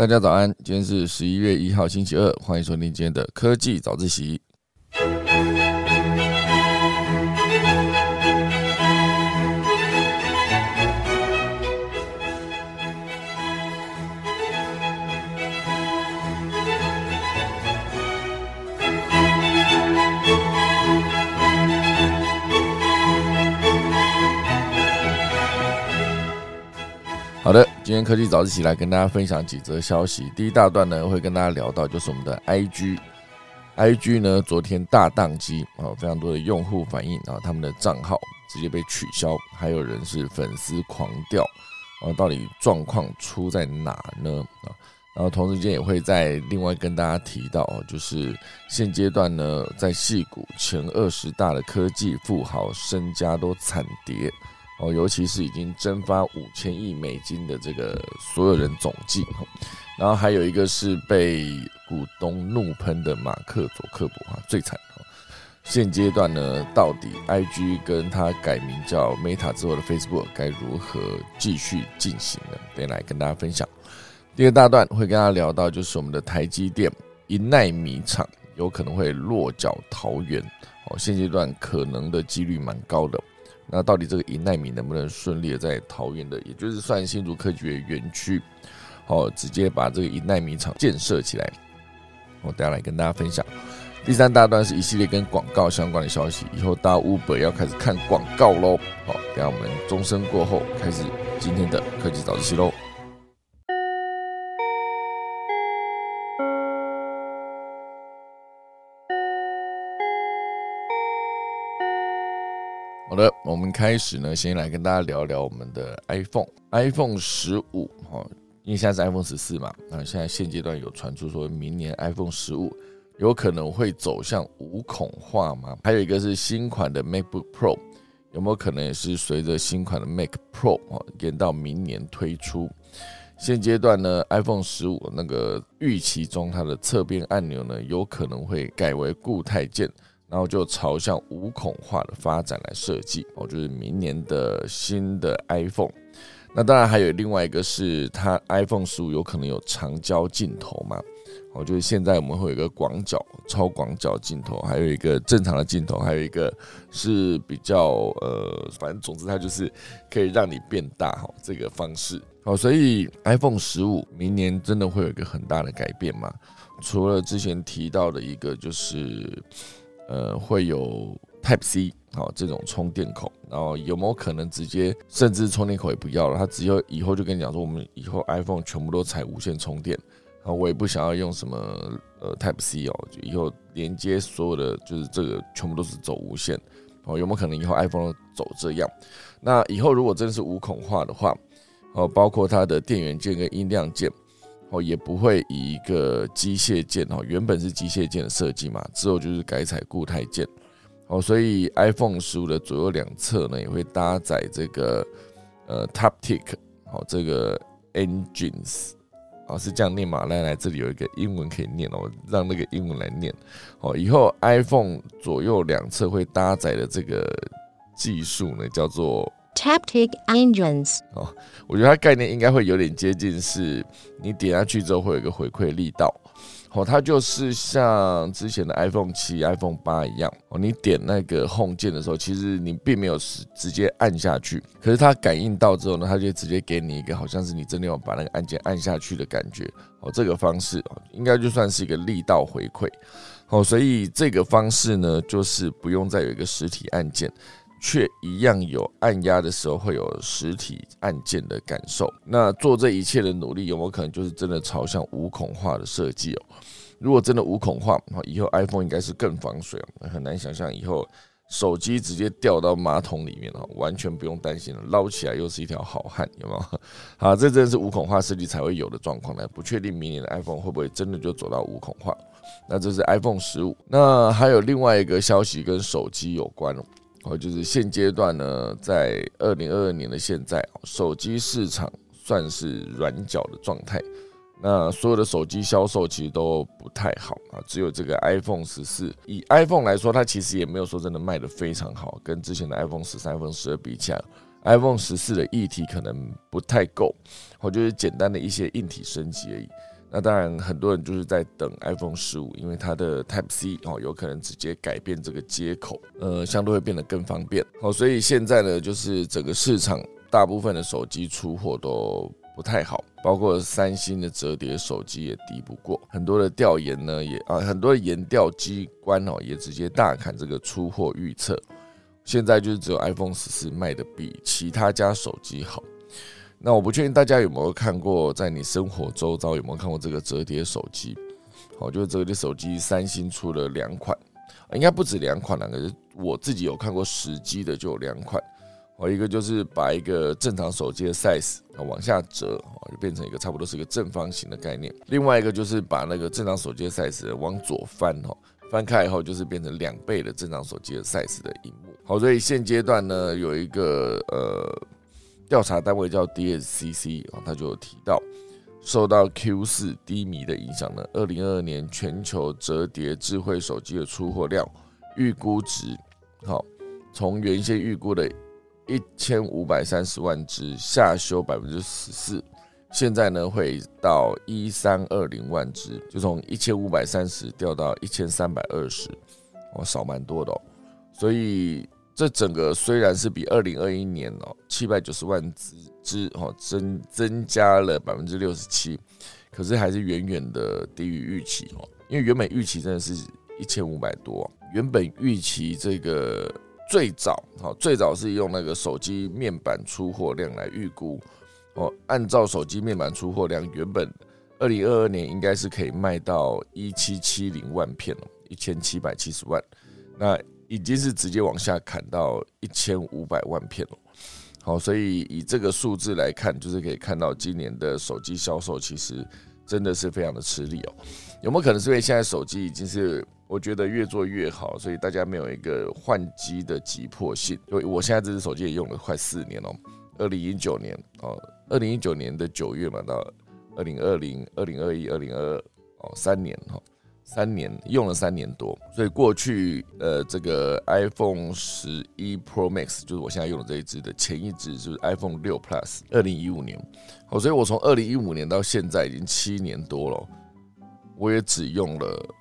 大家早安，今天是十一月一号星期二，欢迎收听今天的科技早自习。好的，今天科技早自习来跟大家分享几则消息。第一大段呢，会跟大家聊到就是我们的 IG，IG 呢昨天大宕机啊，非常多的用户反映啊，他们的账号直接被取消，还有人是粉丝狂掉啊，到底状况出在哪呢？啊，然后同时间也会在另外跟大家提到，就是现阶段呢，在戏股前二十大的科技富豪身家都惨跌。哦，尤其是已经蒸发五千亿美金的这个所有人总计，然后还有一个是被股东怒喷的马克佐克伯啊最惨哦。现阶段呢，到底 IG 跟他改名叫 Meta 之后的 Facebook 该如何继续进行呢？等来跟大家分享。第二大段会跟大家聊到，就是我们的台积电一奈米厂有可能会落脚桃园哦，现阶段可能的几率蛮高的。那到底这个一奈米能不能顺利的在桃园的，也就是算新竹科技园园区，哦，直接把这个一奈米厂建设起来？我等下来跟大家分享。第三大段是一系列跟广告相关的消息，以后大家 Uber 要开始看广告喽。好，等下我们钟声过后开始今天的科技早自习喽。好的，我们开始呢，先来跟大家聊聊我们的 iPhone，iPhone 十五哈，因为现在是 iPhone 十四嘛，那现在现阶段有传出说明年 iPhone 十五有可能会走向无孔化吗？还有一个是新款的 MacBook Pro，有没有可能也是随着新款的 Mac Pro 啊延到明年推出？现阶段呢，iPhone 十五那个预期中它的侧边按钮呢，有可能会改为固态键。然后就朝向无孔化的发展来设计哦，就是明年的新的 iPhone。那当然还有另外一个是它 iPhone 十五有可能有长焦镜头嘛？哦，就是现在我们会有一个广角、超广角镜头，还有一个正常的镜头，还有一个是比较呃，反正总之它就是可以让你变大哈，这个方式。好，所以 iPhone 十五明年真的会有一个很大的改变吗？除了之前提到的一个就是。呃，会有 Type C 好这种充电口，然后有没有可能直接甚至充电口也不要了？它只有以后就跟你讲说，我们以后 iPhone 全部都采无线充电，然后我也不想要用什么呃 Type C 哦，就以后连接所有的就是这个全部都是走无线哦，有没有可能以后 iPhone 走这样？那以后如果真的是无孔化的话，哦，包括它的电源键跟音量键。哦，也不会以一个机械键哦，原本是机械键的设计嘛，之后就是改采固态键。哦，所以 iPhone 十五的左右两侧呢，也会搭载这个呃 Taptic，好，这个 Engines，哦，是这样念嘛？来来，这里有一个英文可以念哦，让那个英文来念。哦，以后 iPhone 左右两侧会搭载的这个技术呢，叫做。Taptic engines 哦，我觉得它概念应该会有点接近，是你点下去之后会有一个回馈力道，哦，它就是像之前的 iPhone 七、iPhone 八一样，哦，你点那个 Home 键的时候，其实你并没有直直接按下去，可是它感应到之后呢，它就直接给你一个好像是你真的要把那个按键按下去的感觉，哦，这个方式哦，应该就算是一个力道回馈，哦，所以这个方式呢，就是不用再有一个实体按键。却一样有按压的时候会有实体按键的感受。那做这一切的努力有没有可能就是真的朝向无孔化的设计哦？如果真的无孔化，以后 iPhone 应该是更防水哦。很难想象以后手机直接掉到马桶里面哦，完全不用担心了，捞起来又是一条好汉，有没有？好，这真的是无孔化设计才会有的状况呢。不确定明年的 iPhone 会不会真的就走到无孔化？那这是 iPhone 十五。那还有另外一个消息跟手机有关哦。哦，就是现阶段呢，在二零二二年的现在，手机市场算是软脚的状态。那所有的手机销售其实都不太好啊，只有这个 iPhone 十四。以 iPhone 来说，它其实也没有说真的卖的非常好，跟之前的 iPhone 十三、iPhone 十二比起来 iPhone 十四的议题可能不太够，或就是简单的一些硬体升级而已。那当然，很多人就是在等 iPhone 十五，因为它的 Type C 哦，有可能直接改变这个接口，呃，相对会变得更方便。好，所以现在呢，就是整个市场大部分的手机出货都不太好，包括三星的折叠手机也敌不过。很多的调研呢，也啊，很多的研调机关哦，也直接大砍这个出货预测。现在就是只有 iPhone 十四卖的比其他家手机好。那我不确定大家有没有看过，在你生活周遭有没有看过这个折叠手机？好，就是折叠手机，三星出了两款，应该不止两款了。可是我自己有看过实机的，就有两款。哦，一个就是把一个正常手机的 size 啊往下折，就变成一个差不多是一个正方形的概念。另外一个就是把那个正常手机的 size 往左翻，哈，翻开以后就是变成两倍的正常手机的 size 的荧幕。好，所以现阶段呢，有一个呃。调查单位叫 DSCC 啊，他就有提到，受到 Q 四低迷的影响呢，二零二二年全球折叠智慧手机的出货量预估值，好，从原先预估的一千五百三十万只下修百分之十四，现在呢会到一三二零万只，就从一千五百三十掉到一千三百二十，哦，少蛮多的哦，所以。这整个虽然是比二零二一年哦七百九十万只只哦增增加了百分之六十七，可是还是远远的低于预期哦。因为原本预期真的是一千五百多，原本预期这个最早哦最早是用那个手机面板出货量来预估哦，按照手机面板出货量，原本二零二二年应该是可以卖到一七七零万片哦，一千七百七十万那。已经是直接往下砍到一千五百万片了，好，所以以这个数字来看，就是可以看到今年的手机销售其实真的是非常的吃力哦。有没有可能是因为现在手机已经是我觉得越做越好，所以大家没有一个换机的急迫性？因为我现在这只手机也用了快四年了，二零一九年哦，二零一九年的九月嘛，到二零二零、二零二一、二零二二哦，三年哈。三年用了三年多，所以过去呃，这个 iPhone 十一 Pro Max 就是我现在用的这一支的前一支就是 iPhone 六 Plus，二零一五年，好，所以我从二零一五年到现在已经七年多了，我也只用了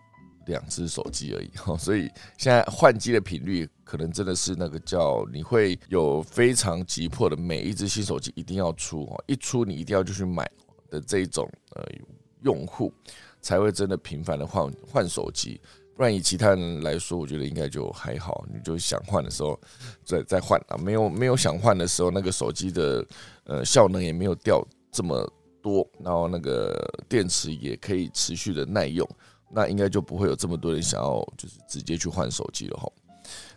两只手机而已，哈，所以现在换机的频率可能真的是那个叫你会有非常急迫的每一只新手机一定要出，一出你一定要就去买的这一种呃用户。才会真的频繁的换换手机，不然以其他人来说，我觉得应该就还好。你就想换的时候再再换啊，没有没有想换的时候，那个手机的呃效能也没有掉这么多，然后那个电池也可以持续的耐用，那应该就不会有这么多人想要就是直接去换手机了哈。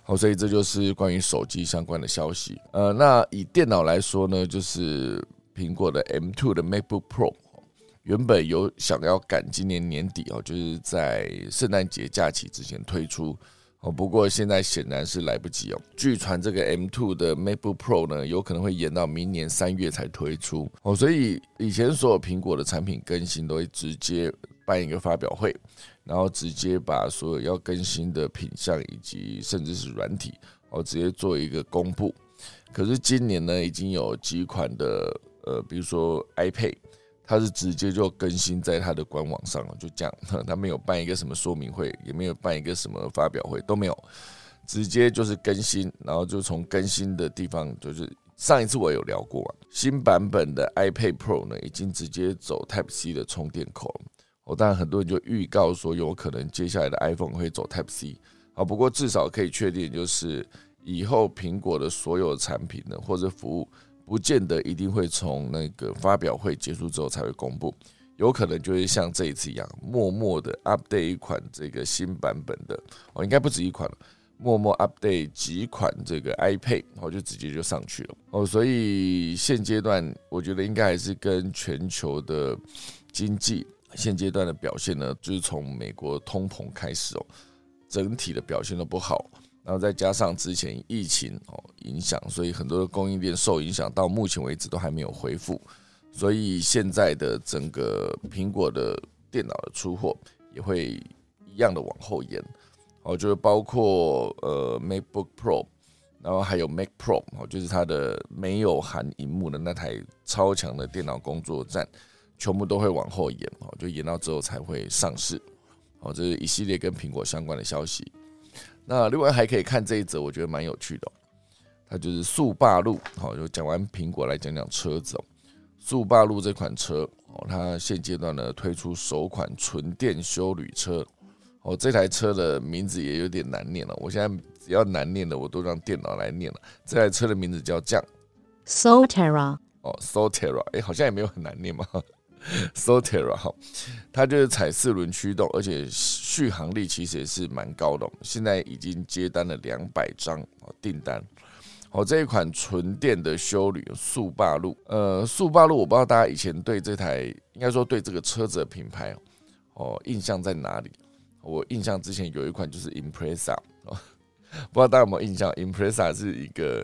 好，所以这就是关于手机相关的消息。呃，那以电脑来说呢，就是苹果的 M2 的 MacBook Pro。原本有想要赶今年年底哦，就是在圣诞节假期之前推出哦，不过现在显然是来不及哦。据传这个 M2 的 MacBook Pro 呢，有可能会延到明年三月才推出哦，所以以前所有苹果的产品更新都会直接办一个发表会，然后直接把所有要更新的品相以及甚至是软体哦，直接做一个公布。可是今年呢，已经有几款的呃，比如说 iPad。它是直接就更新在它的官网上了，就这样，它没有办一个什么说明会，也没有办一个什么发表会，都没有，直接就是更新，然后就从更新的地方，就是上一次我有聊过嘛，新版本的 iPad Pro 呢，已经直接走 Type C 的充电口了。哦，当然很多人就预告说，有可能接下来的 iPhone 会走 Type C。好，不过至少可以确定，就是以后苹果的所有产品呢，或者服务。不见得一定会从那个发表会结束之后才会公布，有可能就会像这一次一样，默默的 update 一款这个新版本的哦，应该不止一款了，默默 update 几款这个 iPad，然后就直接就上去了哦。所以现阶段我觉得应该还是跟全球的经济现阶段的表现呢，就是从美国通膨开始哦，整体的表现都不好。然后再加上之前疫情哦影响，所以很多的供应链受影响，到目前为止都还没有恢复，所以现在的整个苹果的电脑的出货也会一样的往后延，哦，就是包括呃 MacBook Pro，然后还有 Mac Pro 哦，就是它的没有含荧幕的那台超强的电脑工作站，全部都会往后延哦，就延到之后才会上市哦。这是一系列跟苹果相关的消息。那另外还可以看这一则，我觉得蛮有趣的，它就是速霸路。好，就讲完苹果来讲讲车子哦。速霸路这款车哦，它现阶段呢推出首款纯电修旅车哦，这台车的名字也有点难念了。我现在只要难念的，我都让电脑来念了。这台车的名字叫这样 Solterra, 哦，Solterra，哎，好像也没有很难念嘛。Sotera，哈，它就是踩四轮驱动，而且续航力其实也是蛮高的。现在已经接单了两百张订单。哦，这一款纯电的修旅速霸路，呃，速霸路我不知道大家以前对这台，应该说对这个车子的品牌哦，印象在哪里？我印象之前有一款就是 Impreza，哦，不知道大家有没有印象？Impreza 是一个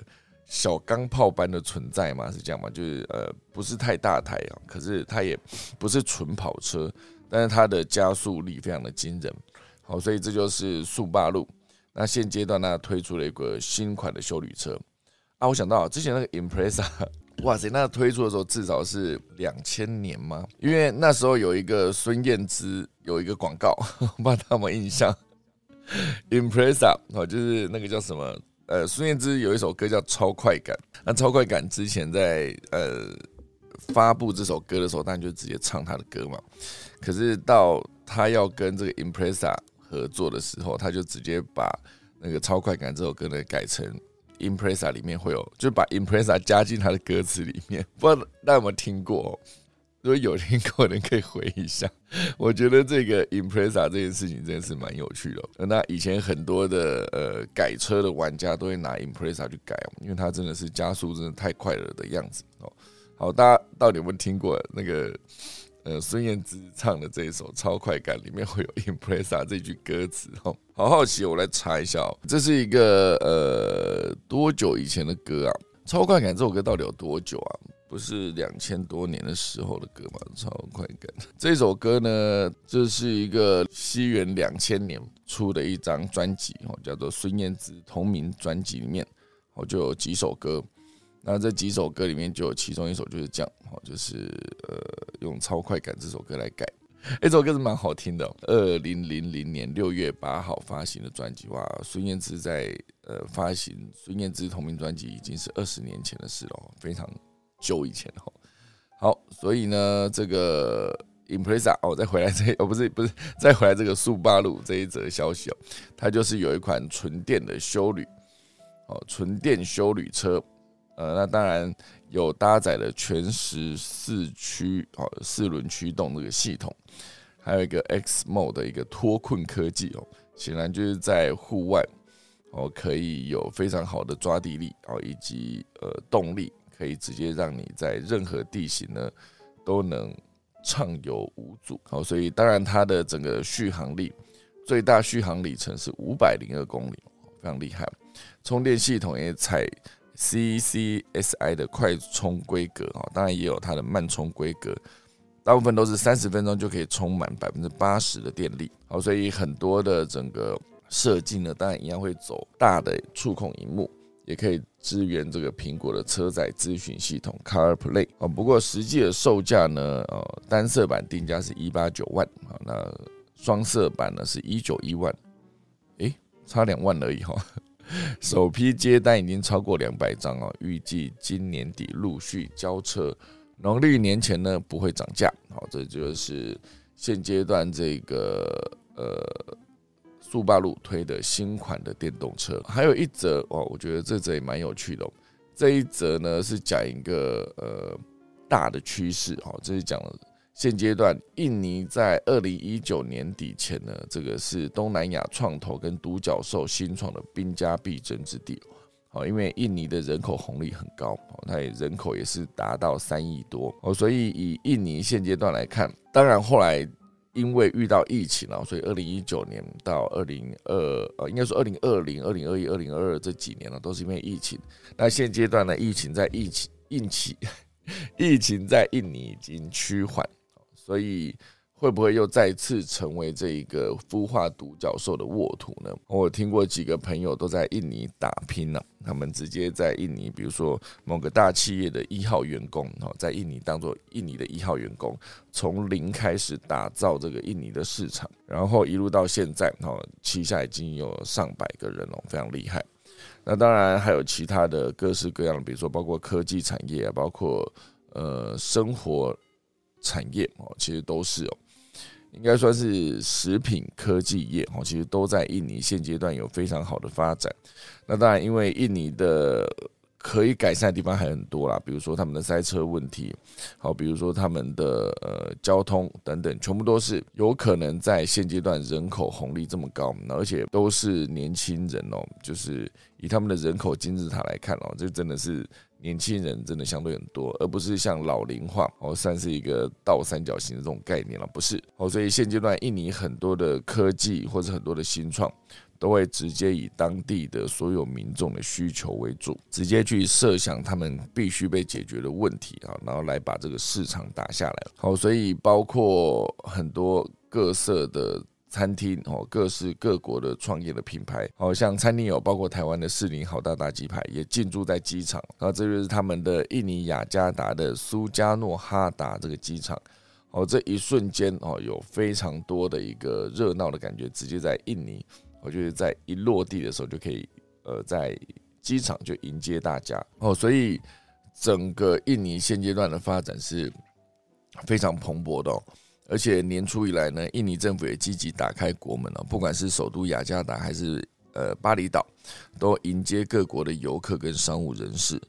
小钢炮般的存在嘛？是这样吗？就是呃，不是太大台啊，可是它也不是纯跑车，但是它的加速力非常的惊人。好，所以这就是速霸路。那现阶段呢，推出了一个新款的修旅车。啊，我想到之前那个 Impreza，哇塞，那推出的时候至少是两千年吗？因为那时候有一个孙燕姿有一个广告，不知道他们印象。Impreza 哦，就是那个叫什么？呃，孙燕姿有一首歌叫《超快感》。那《超快感》之前在呃发布这首歌的时候，当然就直接唱他的歌嘛。可是到他要跟这个 Impressa 合作的时候，他就直接把那个《超快感》这首歌呢改成。Impressa 里面会有，就把 Impressa 加进它的歌词里面，不知道大家有没有听过？如果有听过的人可以回一下。我觉得这个 Impreza 这件事情真的是蛮有趣的。那以前很多的呃改车的玩家都会拿 Impreza 去改，因为它真的是加速真的太快了的样子哦。好，大家到底有没有听过那个？呃，孙燕姿唱的这一首《超快感》里面会有 “Impressa” 这句歌词哦，好好奇，我来查一下哦。这是一个呃多久以前的歌啊？《超快感》这首歌到底有多久啊？不是两千多年的时候的歌嘛？《超快感》这首歌呢，这是一个西元两千年出的一张专辑哦，叫做孙燕姿同名专辑里面哦就有几首歌。那这几首歌里面就有其中一首就是这样，哦，就是呃用超快感这首歌来改，这首歌是蛮好听的。二零零零年六月八号发行的专辑，哇，孙燕姿在呃发行孙燕姿同名专辑已经是二十年前的事了，非常久以前哦。好，所以呢，这个 Impreza 哦，再回来这哦不是不是再回来这个速八路这一则消息哦，它就是有一款纯电的修旅哦，纯电修旅车。呃，那当然有搭载了全时四驱哦，四轮驱动这个系统，还有一个 X Mode 的一个脱困科技哦，显然就是在户外哦，可以有非常好的抓地力哦，以及呃动力，可以直接让你在任何地形呢都能畅游无阻哦，所以当然它的整个续航力最大续航里程是五百零二公里，非常厉害，充电系统也采。CCSI 的快充规格啊，当然也有它的慢充规格，大部分都是三十分钟就可以充满百分之八十的电力。好，所以很多的整个设计呢，当然一样会走大的触控荧幕，也可以支援这个苹果的车载咨询系统 CarPlay 啊。不过实际的售价呢，呃，单色版定价是一八九万啊，那双色版呢是一九一万，诶，差两万而已哈。首批接单已经超过两百张哦，预计今年底陆续交车，农历年前呢不会涨价。好，这就是现阶段这个呃速霸路推的新款的电动车。还有一则哦，我觉得这则也蛮有趣的。这一则呢是讲一个呃大的趋势，哦，这是讲。现阶段，印尼在二零一九年底前呢，这个是东南亚创投跟独角兽新创的兵家必争之地。好，因为印尼的人口红利很高哦，它也人口也是达到三亿多哦，所以以印尼现阶段来看，当然后来因为遇到疫情了，所以二零一九年到二零二呃，应该说二零二零、二零二一、二零二二这几年呢，都是因为疫情。那现阶段呢，疫情在疫情、疫情、疫情在印尼已经趋缓。所以会不会又再次成为这一个孵化独角兽的沃土呢？我听过几个朋友都在印尼打拼呢，他们直接在印尼，比如说某个大企业的一号员工，哦，在印尼当做印尼的一号员工，从零开始打造这个印尼的市场，然后一路到现在，哈，旗下已经有上百个人了，非常厉害。那当然还有其他的各式各样，比如说包括科技产业啊，包括呃生活产业哦，其实都是哦，应该算是食品科技业哦，其实都在印尼现阶段有非常好的发展。那当然，因为印尼的。可以改善的地方还很多啦，比如说他们的塞车问题，好，比如说他们的呃交通等等，全部都是有可能在现阶段人口红利这么高，而且都是年轻人哦，就是以他们的人口金字塔来看哦，这真的是年轻人真的相对很多，而不是像老龄化哦，算是一个倒三角形的这种概念了，不是哦，所以现阶段印尼很多的科技或者很多的新创。都会直接以当地的所有民众的需求为主，直接去设想他们必须被解决的问题啊，然后来把这个市场打下来。好，所以包括很多各色的餐厅哦，各式各国的创业的品牌，好像餐厅有包括台湾的士林好大大鸡排也进驻在机场，然后这就是他们的印尼雅加达的苏加诺哈达这个机场。哦，这一瞬间哦，有非常多的一个热闹的感觉，直接在印尼。我觉得在一落地的时候就可以，呃，在机场就迎接大家哦，所以整个印尼现阶段的发展是非常蓬勃的哦，而且年初以来呢，印尼政府也积极打开国门了，不管是首都雅加达还是呃巴厘岛，都迎接各国的游客跟商务人士。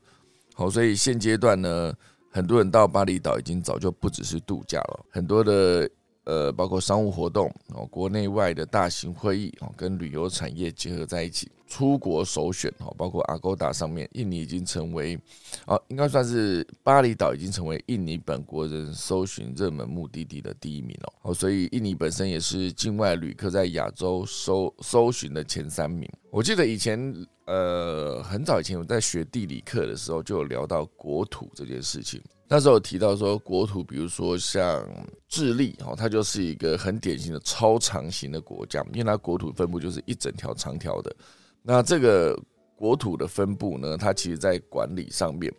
好，所以现阶段呢，很多人到巴厘岛已经早就不只是度假了，很多的。呃，包括商务活动哦，国内外的大型会议哦，跟旅游产业结合在一起，出国首选哦，包括 Agoda 上面，印尼已经成为啊，应该算是巴厘岛已经成为印尼本国人搜寻热门目的地的第一名哦，哦，所以印尼本身也是境外旅客在亚洲搜搜寻的前三名。我记得以前呃，很早以前我在学地理课的时候，就有聊到国土这件事情。那时候提到说，国土，比如说像智利，哦，它就是一个很典型的超长型的国家，因为它国土分布就是一整条长条的。那这个国土的分布呢，它其实在管理上面，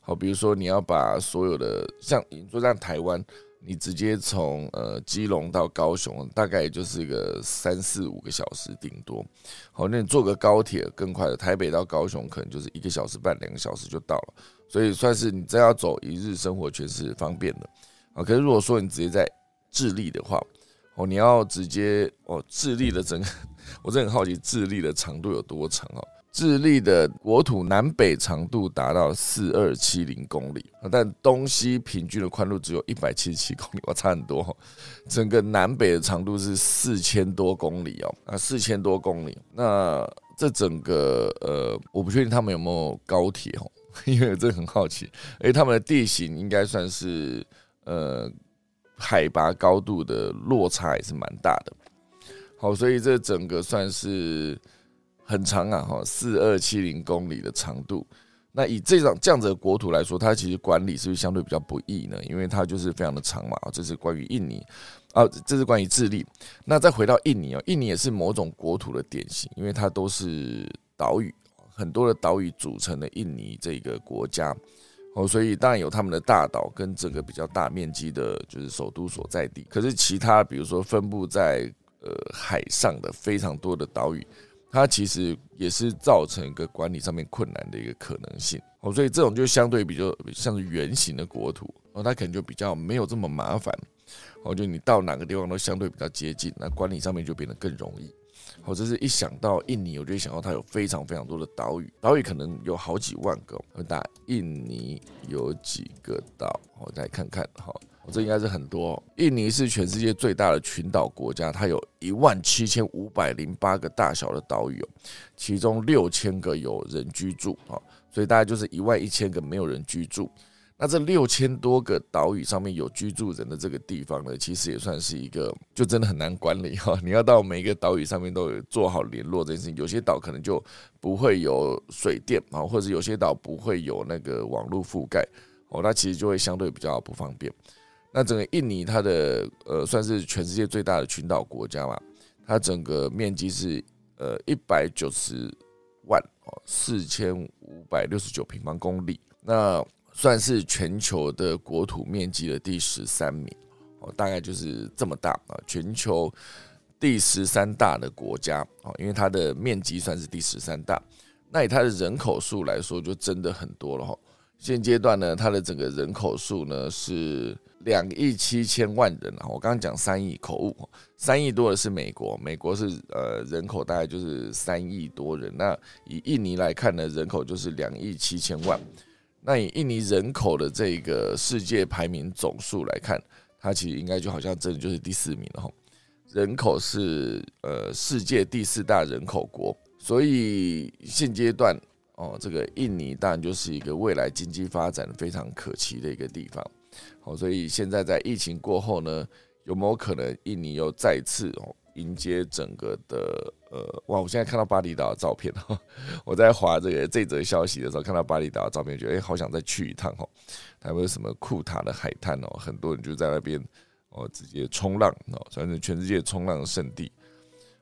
好，比如说你要把所有的，像你说像台湾，你直接从呃基隆到高雄，大概也就是一个三四五个小时顶多。好，那你坐个高铁更快的，台北到高雄可能就是一个小时半、两个小时就到了。所以算是你真要走一日生活圈是方便的啊。可是如果说你直接在智利的话，哦，你要直接哦，智利的整个，我真的很好奇智利的长度有多长哦。智利的国土南北长度达到四二七零公里但东西平均的宽度只有一百七十七公里，我差很多。整个南北的长度是四千多公里哦，啊，四千多公里。那这整个呃，我不确定他们有没有高铁哦。因为我真的很好奇，哎，他们的地形应该算是呃海拔高度的落差也是蛮大的。好，所以这整个算是很长啊，哈，四二七零公里的长度。那以这种这样子的国土来说，它其实管理是不是相对比较不易呢？因为它就是非常的长嘛。这是关于印尼啊，这是关于智利。那再回到印尼哦，印尼也是某种国土的典型，因为它都是岛屿。很多的岛屿组成的印尼这个国家，哦，所以当然有他们的大岛跟整个比较大面积的，就是首都所在地。可是其他，比如说分布在呃海上的非常多的岛屿，它其实也是造成一个管理上面困难的一个可能性。哦，所以这种就相对比较像是圆形的国土，哦，它可能就比较没有这么麻烦。哦，就你到哪个地方都相对比较接近，那管理上面就变得更容易。或者是一想到印尼，我就想到它有非常非常多的岛屿，岛屿可能有好几万个。我打印尼有几个岛，我再看看哈，这应该是很多。印尼是全世界最大的群岛国家，它有一万七千五百零八个大小的岛屿，其中六千个有人居住啊，所以大概就是一万一千个没有人居住。那这六千多个岛屿上面有居住人的这个地方呢，其实也算是一个，就真的很难管理哈。你要到每一个岛屿上面都有做好联络这件事情，有些岛可能就不会有水电啊，或者有些岛不会有那个网络覆盖哦，那其实就会相对比较不方便。那整个印尼它的呃算是全世界最大的群岛国家嘛，它整个面积是呃一百九十万哦四千五百六十九平方公里，那算是全球的国土面积的第十三名哦，大概就是这么大啊，全球第十三大的国家哦，因为它的面积算是第十三大，那以它的人口数来说，就真的很多了哈。现阶段呢，它的整个人口数呢是两亿七千万人啊。我刚刚讲三亿口误，三亿多的是美国，美国是呃人口大概就是三亿多人。那以印尼来看呢，人口就是两亿七千万。那以印尼人口的这个世界排名总数来看，它其实应该就好像真的就是第四名了哈。人口是呃世界第四大人口国，所以现阶段。哦，这个印尼当然就是一个未来经济发展非常可期的一个地方。好，所以现在在疫情过后呢，有没有可能印尼又再次哦迎接整个的呃哇？我现在看到巴厘岛的照片哈，我在划这个这则消息的时候看到巴厘岛的照片，觉得哎好想再去一趟哦。还有什么库塔的海滩哦，很多人就在那边哦直接冲浪哦，算是全世界冲浪的圣地。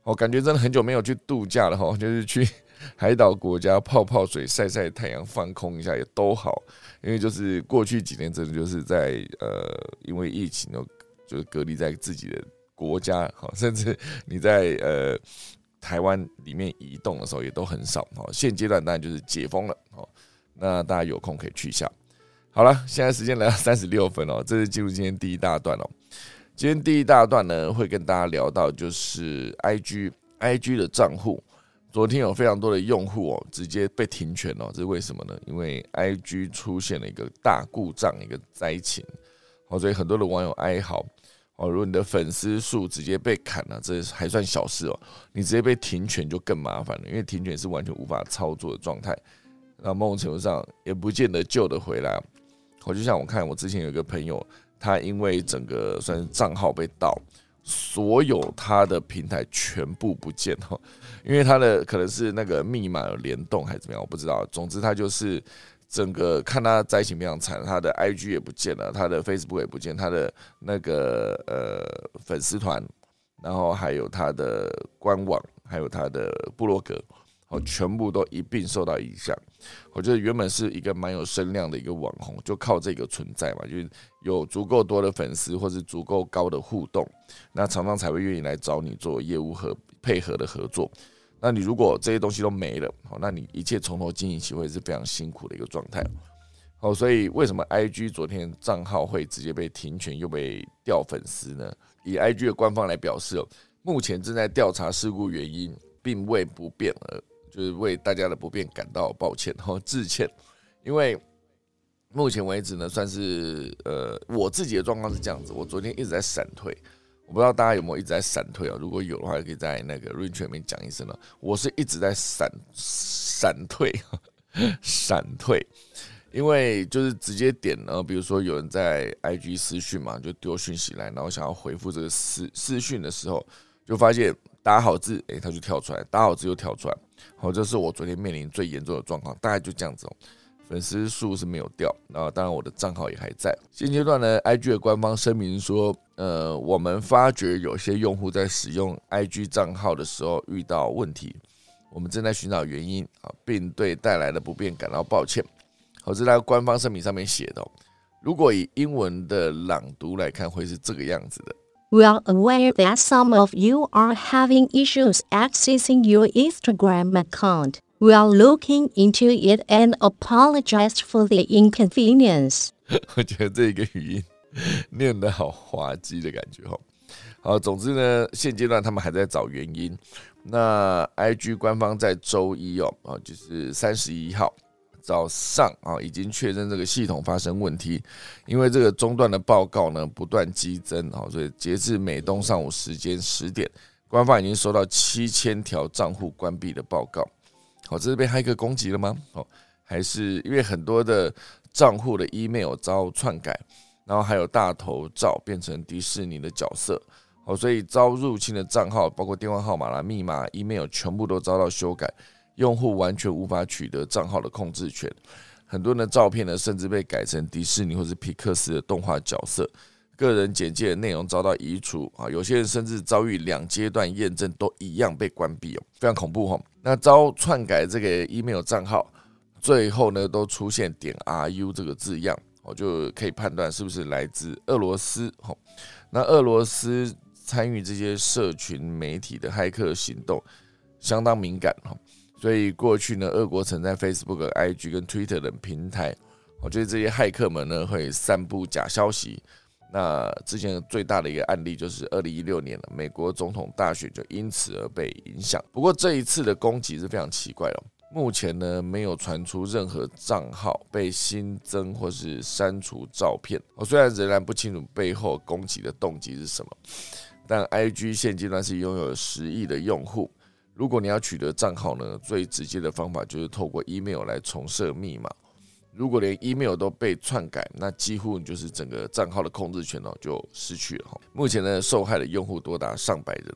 我感觉真的很久没有去度假了哈，就是去。海岛国家泡泡水、晒晒太阳、放空一下也都好，因为就是过去几年真的就是在呃，因为疫情哦，就是隔离在自己的国家，好，甚至你在呃台湾里面移动的时候也都很少，好，现阶段当然就是解封了，好，那大家有空可以去一下。好了，现在时间来到三十六分哦，这是进入今天第一大段哦。今天第一大段呢，会跟大家聊到就是 I G I G 的账户。昨天有非常多的用户哦，直接被停权哦，这是为什么呢？因为 I G 出现了一个大故障，一个灾情，哦，所以很多的网友哀嚎哦。如果你的粉丝数直接被砍了，这还算小事哦，你直接被停权就更麻烦了，因为停权是完全无法操作的状态，那某种程度上也不见得救得回来。我就像我看我之前有一个朋友，他因为整个算是账号被盗。所有他的平台全部不见哈，因为他的可能是那个密码有联动还是怎么样，我不知道。总之他就是整个看他灾情非常惨，他的 IG 也不见了，他的 Facebook 也不见，他的那个呃粉丝团，然后还有他的官网，还有他的部落格。全部都一并受到影响。我觉得原本是一个蛮有声量的一个网红，就靠这个存在嘛，就是有足够多的粉丝或是足够高的互动，那常常才会愿意来找你做业务和配合的合作。那你如果这些东西都没了，好，那你一切从头经营起会是非常辛苦的一个状态。好，所以为什么 IG 昨天账号会直接被停权又被掉粉丝呢？以 IG 的官方来表示，目前正在调查事故原因，并未不变而。就是为大家的不便感到抱歉和致歉，因为目前为止呢，算是呃我自己的状况是这样子。我昨天一直在闪退，我不知道大家有没有一直在闪退啊？如果有的话，可以在那个论圈里面讲一声了。我是一直在闪闪退，闪退，因为就是直接点呢，比如说有人在 IG 私讯嘛，就丢讯息来，然后想要回复这个私私讯的时候，就发现打好字，诶，他就跳出来，打好字又跳出来。好，这是我昨天面临最严重的状况，大概就这样子哦。粉丝数是没有掉，然后当然我的账号也还在。现阶段呢，IG 的官方声明说，呃，我们发觉有些用户在使用 IG 账号的时候遇到问题，我们正在寻找原因啊，并对带来的不便感到抱歉。好，这在官方声明上面写的。如果以英文的朗读来看，会是这个样子的。We are aware that some of you are having issues accessing your Instagram account. We are looking into it and apologize for the inconvenience. 我觉得这个语音念得好滑稽的感觉哈。好，总之呢，现阶段他们还在找原因。那 IG 官方在周一哦，啊，就是三十一号。 早上啊，已经确认这个系统发生问题，因为这个中断的报告呢不断激增啊，所以截至美东上午时间十点，官方已经收到七千条账户关闭的报告。好，这是被黑客攻击了吗？哦，还是因为很多的账户的 email 遭篡改，然后还有大头照变成迪士尼的角色，哦，所以遭入侵的账号，包括电话号码啦、密码、email 全部都遭到修改。用户完全无法取得账号的控制权，很多人的照片呢，甚至被改成迪士尼或是皮克斯的动画角色，个人简介的内容遭到移除啊，有些人甚至遭遇两阶段验证都一样被关闭哦，非常恐怖哈。那遭篡改这个 email 账号，最后呢都出现点 ru 这个字样，我就可以判断是不是来自俄罗斯哈。那俄罗斯参与这些社群媒体的骇客行动相当敏感哈，所以过去呢，俄国曾在 Facebook、IG 跟 Twitter 等平台，我觉得这些骇客们呢会散布假消息。那之前最大的一个案例就是二零一六年了，美国总统大选就因此而被影响。不过这一次的攻击是非常奇怪了，目前呢没有传出任何账号被新增或是删除照片。我虽然仍然不清楚背后攻击的动机是什么，但 IG 现阶段是拥有十亿的用户。如果你要取得账号呢，最直接的方法就是透过 email 来重设密码。如果连 email 都被篡改，那几乎你就是整个账号的控制权哦就失去了哈。目前呢，受害的用户多达上百人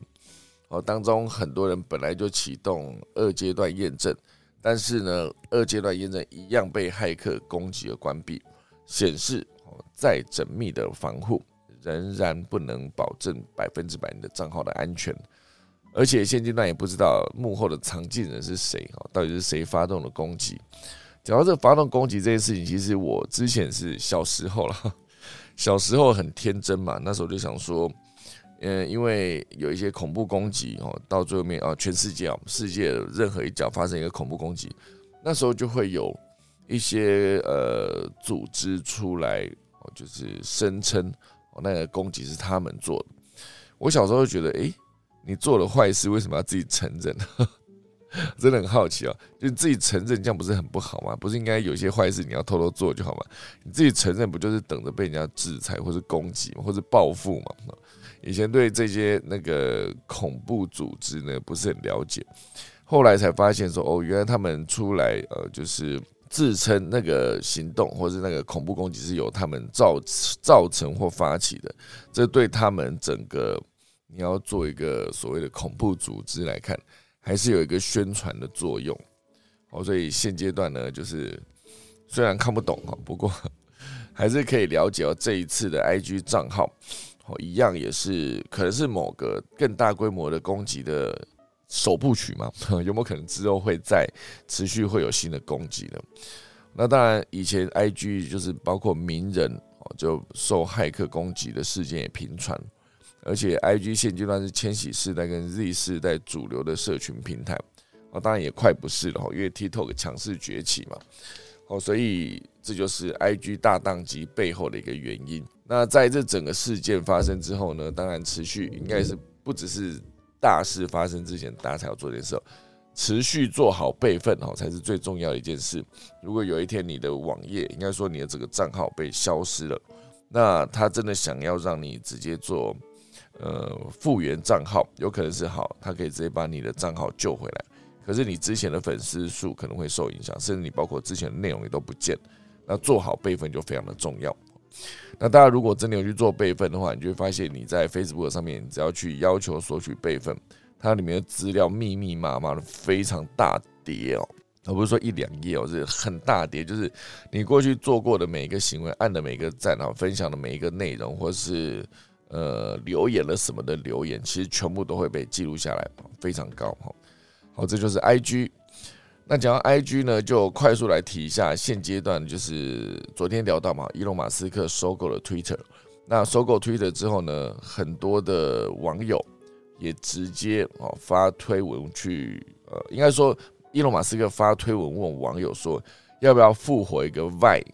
哦，当中很多人本来就启动二阶段验证，但是呢，二阶段验证一样被骇客攻击而关闭，显示哦再缜密的防护仍然不能保证百分之百你的账号的安全，而且现阶段也不知道幕后的藏镜人是谁哈，到底是谁发动的攻击。讲到这发动攻击这件事情，其实我之前是小时候了，小时候很天真嘛，那时候就想说，嗯，因为有一些恐怖攻击哦，到最后面啊，全世界啊，世界任何一角发生一个恐怖攻击，那时候就会有一些呃组织出来，就是声称哦那个攻击是他们做的。我小时候就觉得，诶，你做了坏事，为什么要自己承认？真的很好奇啊，就自己承认这样不是很不好吗？不是应该有些坏事你要偷偷做就好吗？你自己承认不就是等着被人家制裁或是攻击或者报复吗？以前对这些那个恐怖组织呢不是很了解，后来才发现说哦，原来他们出来呃就是自称那个行动或是那个恐怖攻击是由他们造造成或发起的，这对他们整个你要做一个所谓的恐怖组织来看。还是有一个宣传的作用，哦，所以现阶段呢，就是虽然看不懂哈，不过 还是可以了解哦。这一次的 IG 账号，哦，一样也是可能是某个更大规模的攻击的首部曲嘛？有没有可能之后会再持续会有新的攻击呢？那当然，以前 IG 就是包括名人哦，就受骇客攻击的事件也频传。而且，I G 现阶段是千禧世代跟 Z 世代主流的社群平台，哦，当然也快不是了，因为 TikTok 强势崛起嘛，哦，所以这就是 I G 大宕机背后的一个原因。那在这整个事件发生之后呢，当然持续应该是不只是大事发生之前，大家才要做件事，持续做好备份哦，才是最重要的一件事。如果有一天你的网页，应该说你的这个账号被消失了，那他真的想要让你直接做。呃，复原账号有可能是好，他可以直接把你的账号救回来。可是你之前的粉丝数可能会受影响，甚至你包括之前的内容也都不见。那做好备份就非常的重要。那大家如果真的有去做备份的话，你就会发现你在 Facebook 上面，只要去要求索取备份，它里面的资料密密麻麻的非常大叠哦，而不是说一两页哦，是很大叠，就是你过去做过的每一个行为，按的每一个赞啊，分享的每一个内容，或是。呃，留言了什么的留言，其实全部都会被记录下来，非常高哈。好，这就是 I G。那讲到 I G 呢，就快速来提一下，现阶段就是昨天聊到嘛，伊隆马斯克收购了 Twitter。那收购 Twitter 之后呢，很多的网友也直接哦发推文去，呃，应该说伊隆马斯克发推文问网友说，要不要复活一个 Vine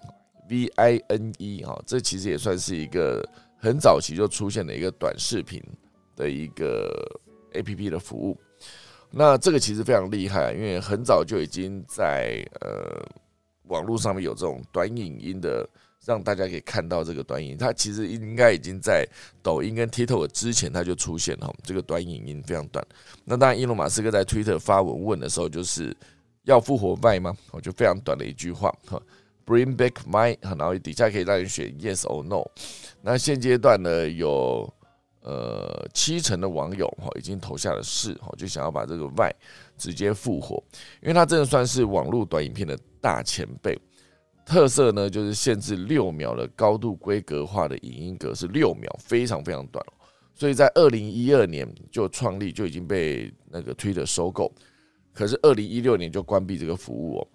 V I N E 哈，这其实也算是一个。很早期就出现了一个短视频的一个 A P P 的服务，那这个其实非常厉害，因为很早就已经在呃网络上面有这种短影音的，让大家可以看到这个短影。它其实应该已经在抖音跟 TikTok 之前它就出现了，这个短影音非常短。那当然，伊隆马斯克在 Twitter 发文问的时候，就是要复活麦吗？我就非常短的一句话哈。Bring back my，然后底下可以让人选 yes or no。那现阶段呢，有呃七成的网友哈已经投下了是哈，就想要把这个 Y 直接复活，因为它真的算是网络短影片的大前辈。特色呢就是限制六秒的高度规格化的影音格是六秒，非常非常短。所以在二零一二年就创立，就已经被那个 Twitter 收购，可是二零一六年就关闭这个服务哦。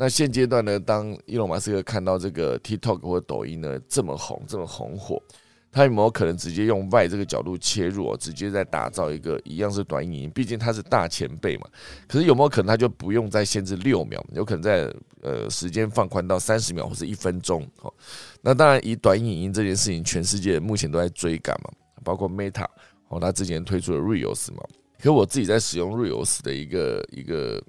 那现阶段呢，当伊隆马斯克看到这个 TikTok 或抖音呢这么红，这么红火，他有没有可能直接用 Y 这个角度切入，哦直接在打造一个一样是短影音？毕竟他是大前辈嘛。可是有没有可能他就不用再限制六秒，有可能在呃时间放宽到三十秒或是一分钟？哦，那当然以短影音这件事情，全世界目前都在追赶嘛。包括 Meta 哦，他之前推出了 Reels 嘛，可我自己在使用 Reels 的一个一个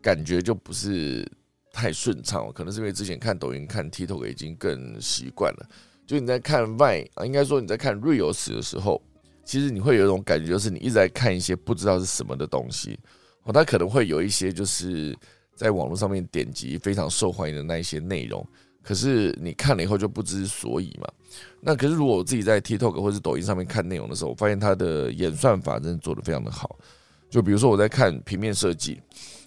感觉就不是太顺畅了，可能是因为之前看抖音、看 TikTok 已经更习惯了。就你在看 V 啊，应该说你在看 Reels 的时候，其实你会有一种感觉，就是你一直在看一些不知道是什么的东西哦，它可能会有一些就是在网络上面点击非常受欢迎的那一些内容。可是你看了以后就不知所以嘛？那可是如果我自己在 TikTok 或者抖音上面看内容的时候，我发现它的演算法真的做的非常的好。就比如说我在看平面设计，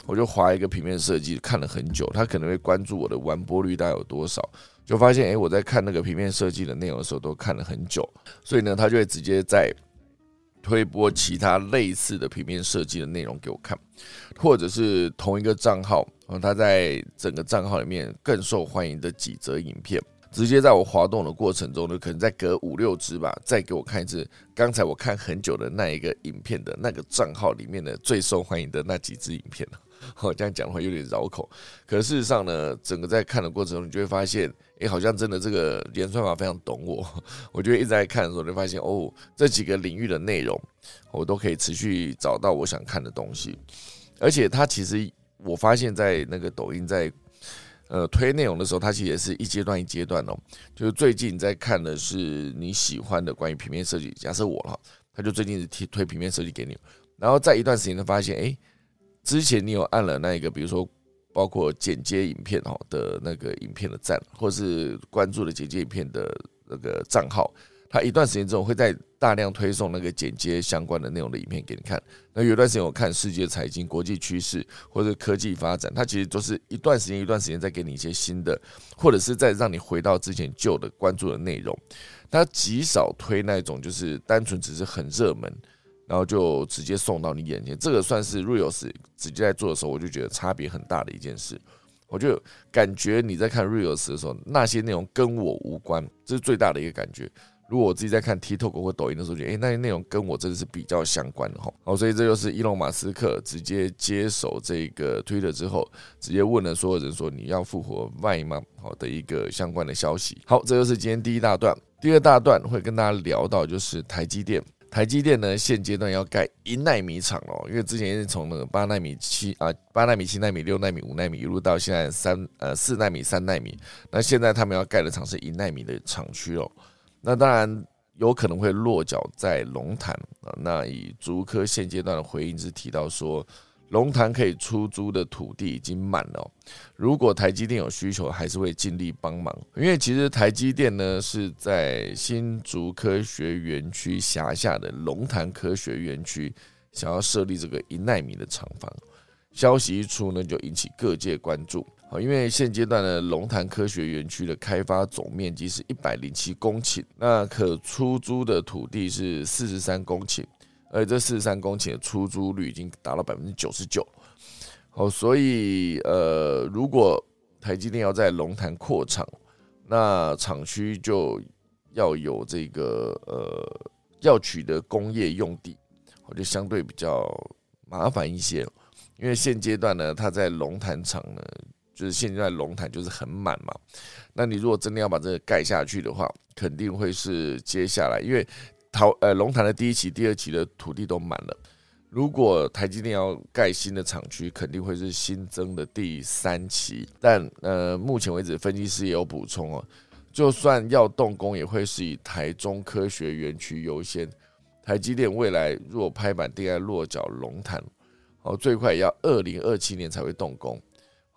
我就划一个平面设计看了很久，他可能会关注我的完播率大概有多少，就发现诶，我在看那个平面设计的内容的时候都看了很久，所以呢，他就会直接在。推播其他类似的平面设计的内容给我看，或者是同一个账号，然后他在整个账号里面更受欢迎的几则影片，直接在我滑动的过程中呢，可能再隔五六支吧，再给我看一次刚才我看很久的那一个影片的那个账号里面的最受欢迎的那几支影片哦，这样讲的话有点绕口，可事实上呢，整个在看的过程中，你就会发现，哎，好像真的这个演算法非常懂我。我就一直在看的时候，就发现哦，这几个领域的内容，我都可以持续找到我想看的东西。而且它其实，我发现在那个抖音在呃推内容的时候，它其实也是一阶段一阶段哦。就是最近在看的是你喜欢的关于平面设计，假设我了，他就最近是推推平面设计给你，然后在一段时间呢，发现哎。之前你有按了那一个，比如说包括剪接影片哈的那个影片的赞，或是关注了剪接影片的那个账号，它一段时间之后会在大量推送那个剪接相关的内容的影片给你看。那有段时间我看世界财经、国际趋势或者科技发展，它其实都是一段时间一段时间在给你一些新的，或者是再让你回到之前旧的关注的内容。它极少推那种就是单纯只是很热门。然后就直接送到你眼前，这个算是 Reels 直接在做的时候，我就觉得差别很大的一件事。我就感觉你在看 Reels 的时候，那些内容跟我无关，这是最大的一个感觉。如果我自己在看 TikTok 或抖音的时候，觉得诶那些内容跟我真的是比较相关的哈。好，所以这就是伊隆马斯克直接接手这个 Twitter 之后，直接问了所有人说你要复活 Y 吗？好的一个相关的消息。好，这就是今天第一大段。第二大段会跟大家聊到就是台积电。台积电呢，现阶段要盖一纳米厂哦，因为之前是从那个八纳米、七啊八纳米、七纳米、六纳米、五纳米一路到现在三呃四纳米、三纳米，那现在他们要盖的厂是一纳米的厂区哦，那当然有可能会落脚在龙潭啊。那以竹科现阶段的回应是提到说。龙潭可以出租的土地已经满了，如果台积电有需求，还是会尽力帮忙。因为其实台积电呢是在新竹科学园区辖下的龙潭科学园区，想要设立这个一纳米的厂房。消息一出呢，就引起各界关注。好，因为现阶段的龙潭科学园区的开发总面积是一百零七公顷，那可出租的土地是四十三公顷。而这四十三公顷的出租率已经达到百分之九十九，好，所以呃，如果台积电要在龙潭扩厂，那厂区就要有这个呃，要取得工业用地，我就相对比较麻烦一些，因为现阶段呢，它在龙潭厂呢，就是现在龙潭就是很满嘛，那你如果真的要把这个盖下去的话，肯定会是接下来因为。桃呃龙潭的第一期、第二期的土地都满了。如果台积电要盖新的厂区，肯定会是新增的第三期。但呃，目前为止，分析师也有补充哦，就算要动工，也会是以台中科学园区优先。台积电未来若拍板定在落脚龙潭，哦，最快也要二零二七年才会动工。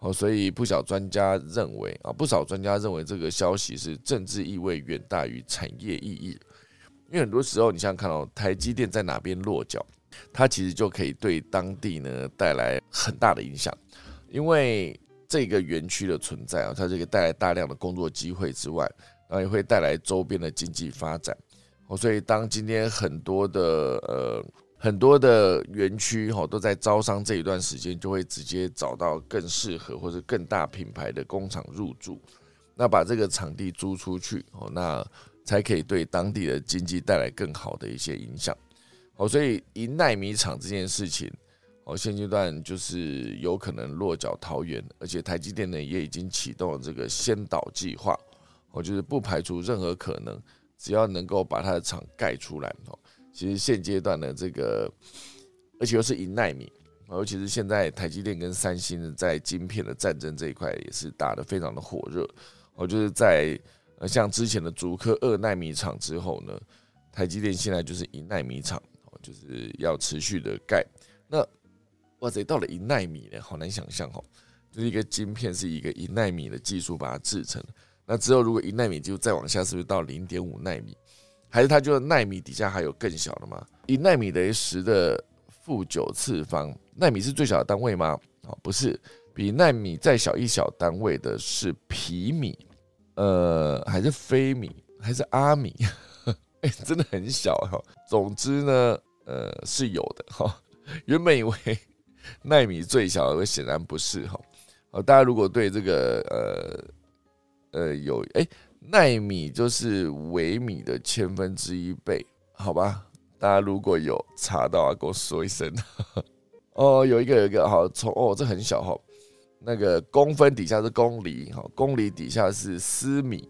哦，所以不少专家认为啊，不少专家认为这个消息是政治意味远大于产业意义。因为很多时候，你像看到台积电在哪边落脚，它其实就可以对当地呢带来很大的影响。因为这个园区的存在啊，它这个带来大量的工作机会之外，然后也会带来周边的经济发展。哦，所以当今天很多的呃很多的园区哈都在招商这一段时间，就会直接找到更适合或者更大品牌的工厂入驻，那把这个场地租出去哦，那才可以对当地的经济带来更好的一些影响。哦，所以一纳米厂这件事情，哦，现阶段就是有可能落脚桃园，而且台积电呢也已经启动了这个先导计划，我就是不排除任何可能，只要能够把它的厂盖出来，哦，其实现阶段的这个，而且又是一纳米，尤其是现在台积电跟三星在晶片的战争这一块也是打得非常的火热，哦，就是在呃像之前的竹科二纳米厂之后呢，台积电现在就是一纳米厂。就是要持续的盖，那哇塞，到了一纳米呢，好难想象哦，就是一个晶片是一个一纳米的技术把它制成，那之后如果一纳米就再往下，是不是到零点五纳米？还是它就纳米底下还有更小的吗？一纳米等于十的负九次方，纳米是最小的单位吗？哦，不是，比纳米再小一小单位的是皮米，呃，还是飞米，还是阿米？哎，真的很小哈。总之呢。呃，是有的哈。原本以为奈米最小，而显然不是哈。好，大家如果对这个呃呃有哎，奈米就是微米的千分之一倍，好吧？大家如果有查到啊，跟我说一声。哦，有一个有一个好，从哦这很小哈，那个公分底下是公里哈，公里底下是丝米。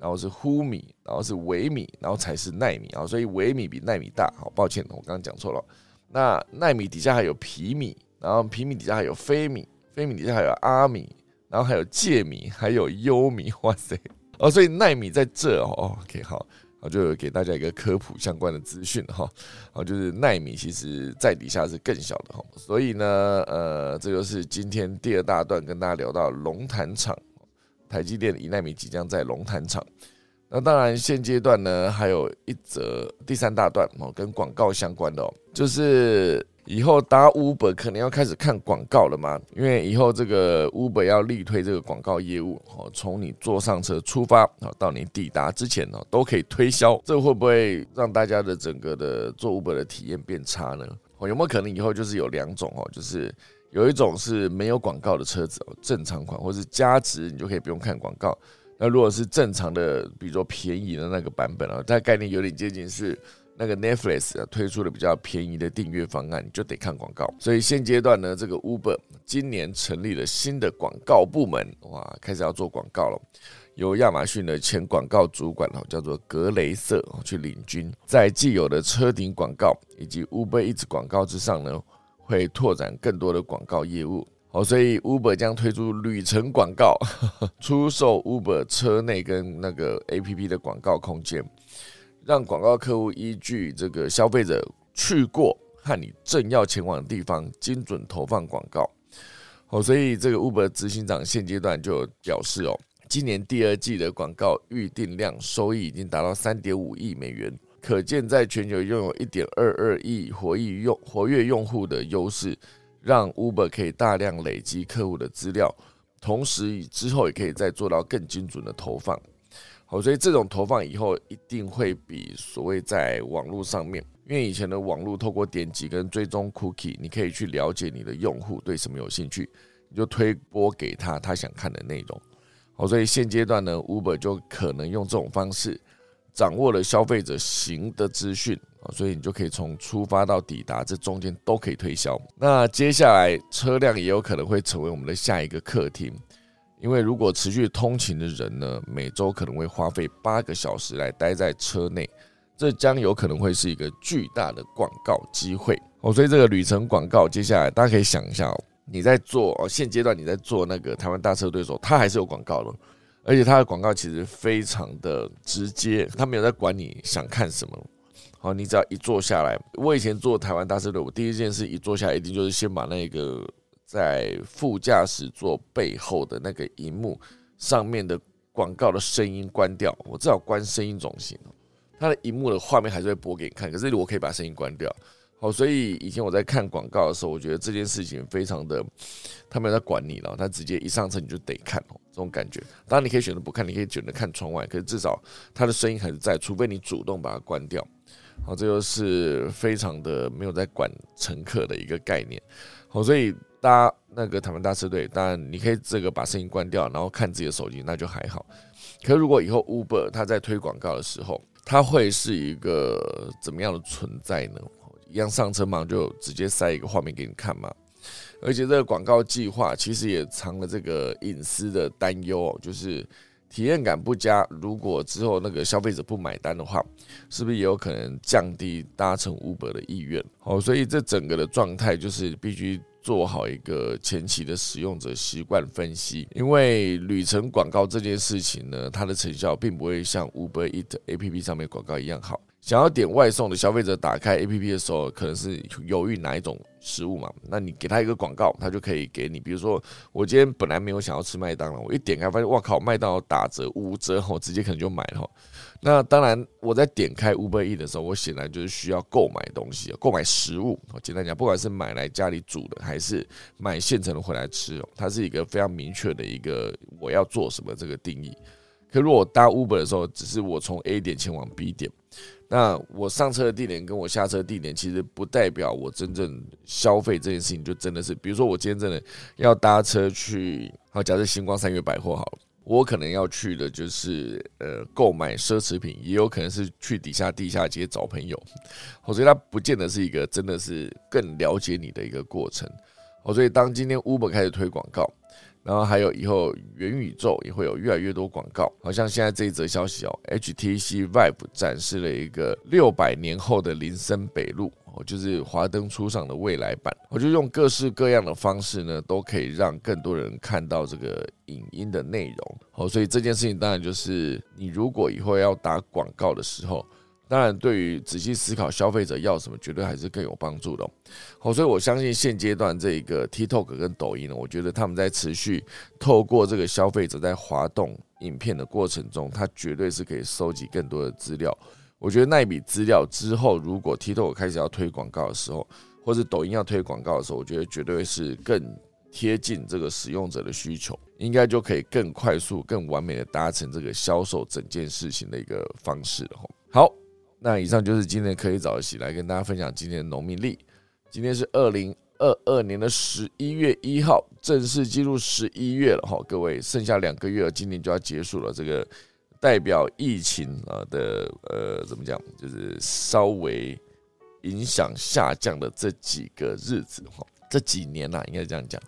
然后是呼米，然后是微米，然后才是纳米啊，所以微米比纳米大。好，抱歉，我刚刚讲错了。那纳米底下还有皮米，然后皮米底下还有飞米，飞米底下还有阿米，然后还有介米，还有优米。哇塞！哦，所以纳米在这哦。OK，好，我，就给大家一个科普相关的资讯哈。啊，就是奈米其实在底下是更小的哈。所以呢，呃，这就是今天第二大段跟大家聊到龙潭厂。台积电的一奈米即将在龙潭厂。那当然，现阶段呢，还有一则第三大段哦，跟广告相关的哦，就是以后搭 Uber 可能要开始看广告了吗？因为以后这个 Uber 要力推这个广告业务哦，从你坐上车出发，到你抵达之前呢，都可以推销。这会不会让大家的整个的做 Uber 的体验变差呢？哦，有没有可能以后就是有两种哦，就是。有一种是没有广告的车子哦，正常款或是加值，你就可以不用看广告。那如果是正常的，比如说便宜的那个版本啊，它概念有点接近是那个 Netflix 推出了比较便宜的订阅方案，你就得看广告。所以现阶段呢，这个 Uber 今年成立了新的广告部门，哇，开始要做广告了。由亚马逊的前广告主管哦，叫做格雷瑟去领军，在既有的车顶广告以及 Uber 一直广告之上呢。会拓展更多的广告业务，好，所以 Uber 将推出旅程广告，出售 Uber 车内跟那个 APP 的广告空间，让广告客户依据这个消费者去过和你正要前往的地方，精准投放广告。哦，所以这个 Uber 执行长现阶段就表示哦，今年第二季的广告预订量收益已经达到三点五亿美元。可见，在全球拥有一点二二亿活跃用活跃用户的优势，让 Uber 可以大量累积客户的资料，同时之后也可以再做到更精准的投放。好，所以这种投放以后一定会比所谓在网络上面，因为以前的网络透过点击跟追踪 Cookie，你可以去了解你的用户对什么有兴趣，你就推播给他他想看的内容。好，所以现阶段呢，Uber 就可能用这种方式。掌握了消费者行的资讯啊，所以你就可以从出发到抵达这中间都可以推销。那接下来车辆也有可能会成为我们的下一个客厅，因为如果持续通勤的人呢，每周可能会花费八个小时来待在车内，这将有可能会是一个巨大的广告机会哦。所以这个旅程广告，接下来大家可以想一下哦，你在做哦，现阶段你在做那个台湾大车队的时候，它还是有广告的。而且它的广告其实非常的直接，他没有在管你想看什么。好，你只要一坐下来，我以前做台湾大车队，我第一件事一坐下来，一定就是先把那个在副驾驶座背后的那个荧幕上面的广告的声音关掉。我至少关声音总行。它的荧幕的画面还是会播给你看，可是我可以把声音关掉。好，所以以前我在看广告的时候，我觉得这件事情非常的，他没有在管你了，他直接一上车你就得看哦，这种感觉。当然你可以选择不看，你可以选择看窗外，可是至少他的声音还是在，除非你主动把它关掉。好，这就是非常的没有在管乘客的一个概念。好，所以搭那个台湾大车队，当然你可以这个把声音关掉，然后看自己的手机，那就还好。可如果以后 Uber 它在推广告的时候，它会是一个怎么样的存在呢？一样上车嘛，就直接塞一个画面给你看嘛。而且这个广告计划其实也藏了这个隐私的担忧哦，就是体验感不佳。如果之后那个消费者不买单的话，是不是也有可能降低搭乘 Uber 的意愿？哦，所以这整个的状态就是必须做好一个前期的使用者习惯分析，因为旅程广告这件事情呢，它的成效并不会像 Uber Eat APP 上面广告一样好。想要点外送的消费者打开 A P P 的时候，可能是犹豫哪一种食物嘛？那你给他一个广告，他就可以给你。比如说，我今天本来没有想要吃麦当劳，我一点开发现，哇靠，麦当劳打折五折，我直接可能就买了。那当然，我在点开 Uber E 的时候，我显然就是需要购买东西，购买食物。简单讲，不管是买来家里煮的，还是买现成的回来吃，它是一个非常明确的一个我要做什么这个定义。可如果搭 Uber 的时候，只是我从 A 点前往 B 点。那我上车的地点跟我下车地点，其实不代表我真正消费这件事情，就真的是，比如说我今天真的要搭车去，好，假设星光三月百货好了，我可能要去的就是呃购买奢侈品，也有可能是去底下地下街找朋友，我觉得它不见得是一个真的是更了解你的一个过程，哦，所以当今天 Uber 开始推广告。然后还有以后元宇宙也会有越来越多广告，好像现在这一则消息哦，HTC Vive 展示了一个六百年后的林森北路，就是华灯初上的未来版，我就用各式各样的方式呢，都可以让更多人看到这个影音的内容，哦，所以这件事情当然就是你如果以后要打广告的时候。当然，对于仔细思考消费者要什么，绝对还是更有帮助的。好，所以我相信现阶段这一个 TikTok 跟抖音呢，我觉得他们在持续透过这个消费者在滑动影片的过程中，它绝对是可以收集更多的资料。我觉得那一笔资料之后，如果 TikTok 开始要推广告的时候，或者抖音要推广告的时候，我觉得绝对是更贴近这个使用者的需求，应该就可以更快速、更完美的达成这个销售整件事情的一个方式了。好。那以上就是今天可以早起来跟大家分享今天的农民历。今天是二零二二年的十一月一号，正式进入十一月了哈。各位，剩下两个月，今年就要结束了。这个代表疫情啊的呃，怎么讲，就是稍微影响下降的这几个日子哈，这几年呐，应该这样讲。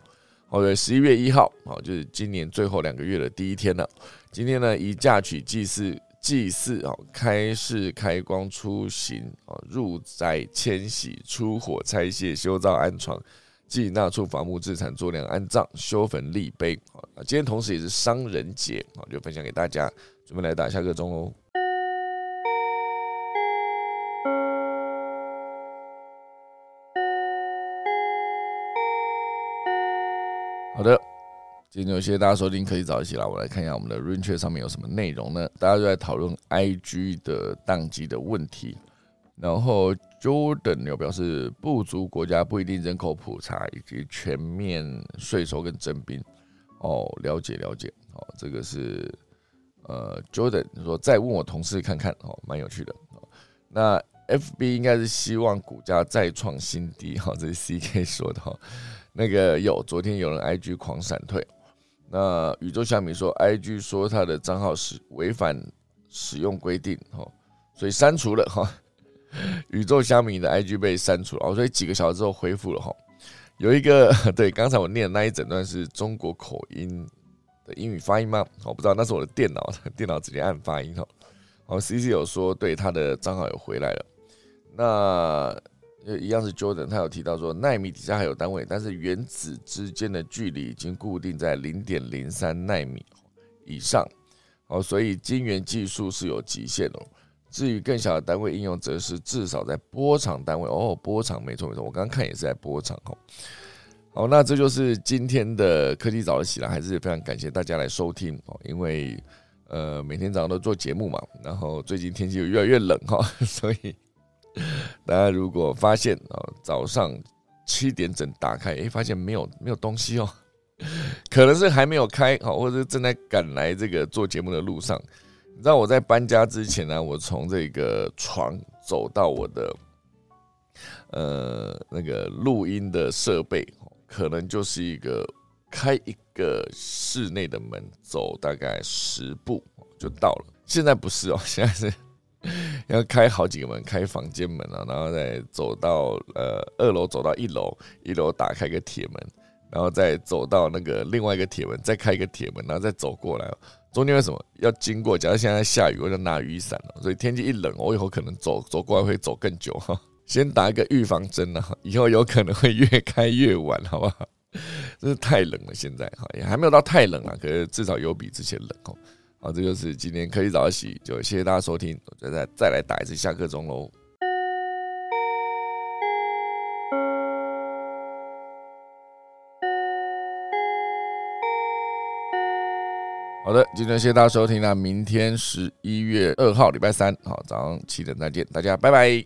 好的，十一月一号，好，就是今年最后两个月的第一天了。今天呢，以嫁娶祭祀。祭祀啊，开市开光出行啊，入宅迁徙出火拆卸修造安床，即纳出伐木制产做粮安葬修坟立碑啊。今天同时也是商人节啊，就分享给大家，准备来打下个钟哦。好的。今天就谢谢大家收听，可以早一起来。我来看一下我们的 r a n c h 上面有什么内容呢？大家都在讨论 IG 的宕机的问题。然后 Jordan 有表示，不足国家不一定人口普查以及全面税收跟征兵。哦，了解了解。哦，这个是呃 Jordan 说再问我同事看看。哦，蛮有趣的。那 FB 应该是希望股价再创新低。哈，这是 CK 说的。哈，那个有昨天有人 IG 狂闪退。那宇宙小米说，I G 说他的账号是违反使用规定，哈，所以删除了哈。宇宙虾米的 I G 被删除了，哦，所以几个小时之后恢复了哈。有一个 对，刚才我念的那一整段是中国口音的英语发音吗？我不知道，那是我的电脑，电脑直接按发音哈。哦，C C 有说对他的账号有回来了，那。一样是 Jordan，他有提到说纳米底下还有单位，但是原子之间的距离已经固定在零点零三纳米以上，哦，所以晶圆技术是有极限的。至于更小的单位应用，则是至少在波长单位哦，波长没错没错，我刚刚看也是在波长哦。好，那这就是今天的科技早起来，还是非常感谢大家来收听哦，因为呃每天早上都做节目嘛，然后最近天气又越来越冷哈，所以。大家如果发现哦，早上七点整打开，哎，发现没有没有东西哦，可能是还没有开好，或者正在赶来这个做节目的路上。你知道我在搬家之前呢，我从这个床走到我的呃那个录音的设备，可能就是一个开一个室内的门，走大概十步就到了。现在不是哦，现在是。要开好几个门，开房间门啊，然后再走到呃二楼，走到一楼，一楼打开个铁门，然后再走到那个另外一个铁门，再开一个铁门，然后再走过来。中间为什么要经过？假如现在下雨，我就拿雨伞了。所以天气一冷，我以后可能走走过来会走更久哈。先打一个预防针呢，以后有可能会越开越晚，好不好？真是太冷了，现在哈也还没有到太冷啊，可是至少有比之前冷哦。好，这就是今天可以早起，就谢谢大家收听，我再再来打一次下课钟喽。好的，今天谢谢大家收听，那明天十一月二号礼拜三，好早上七点再见，大家拜拜。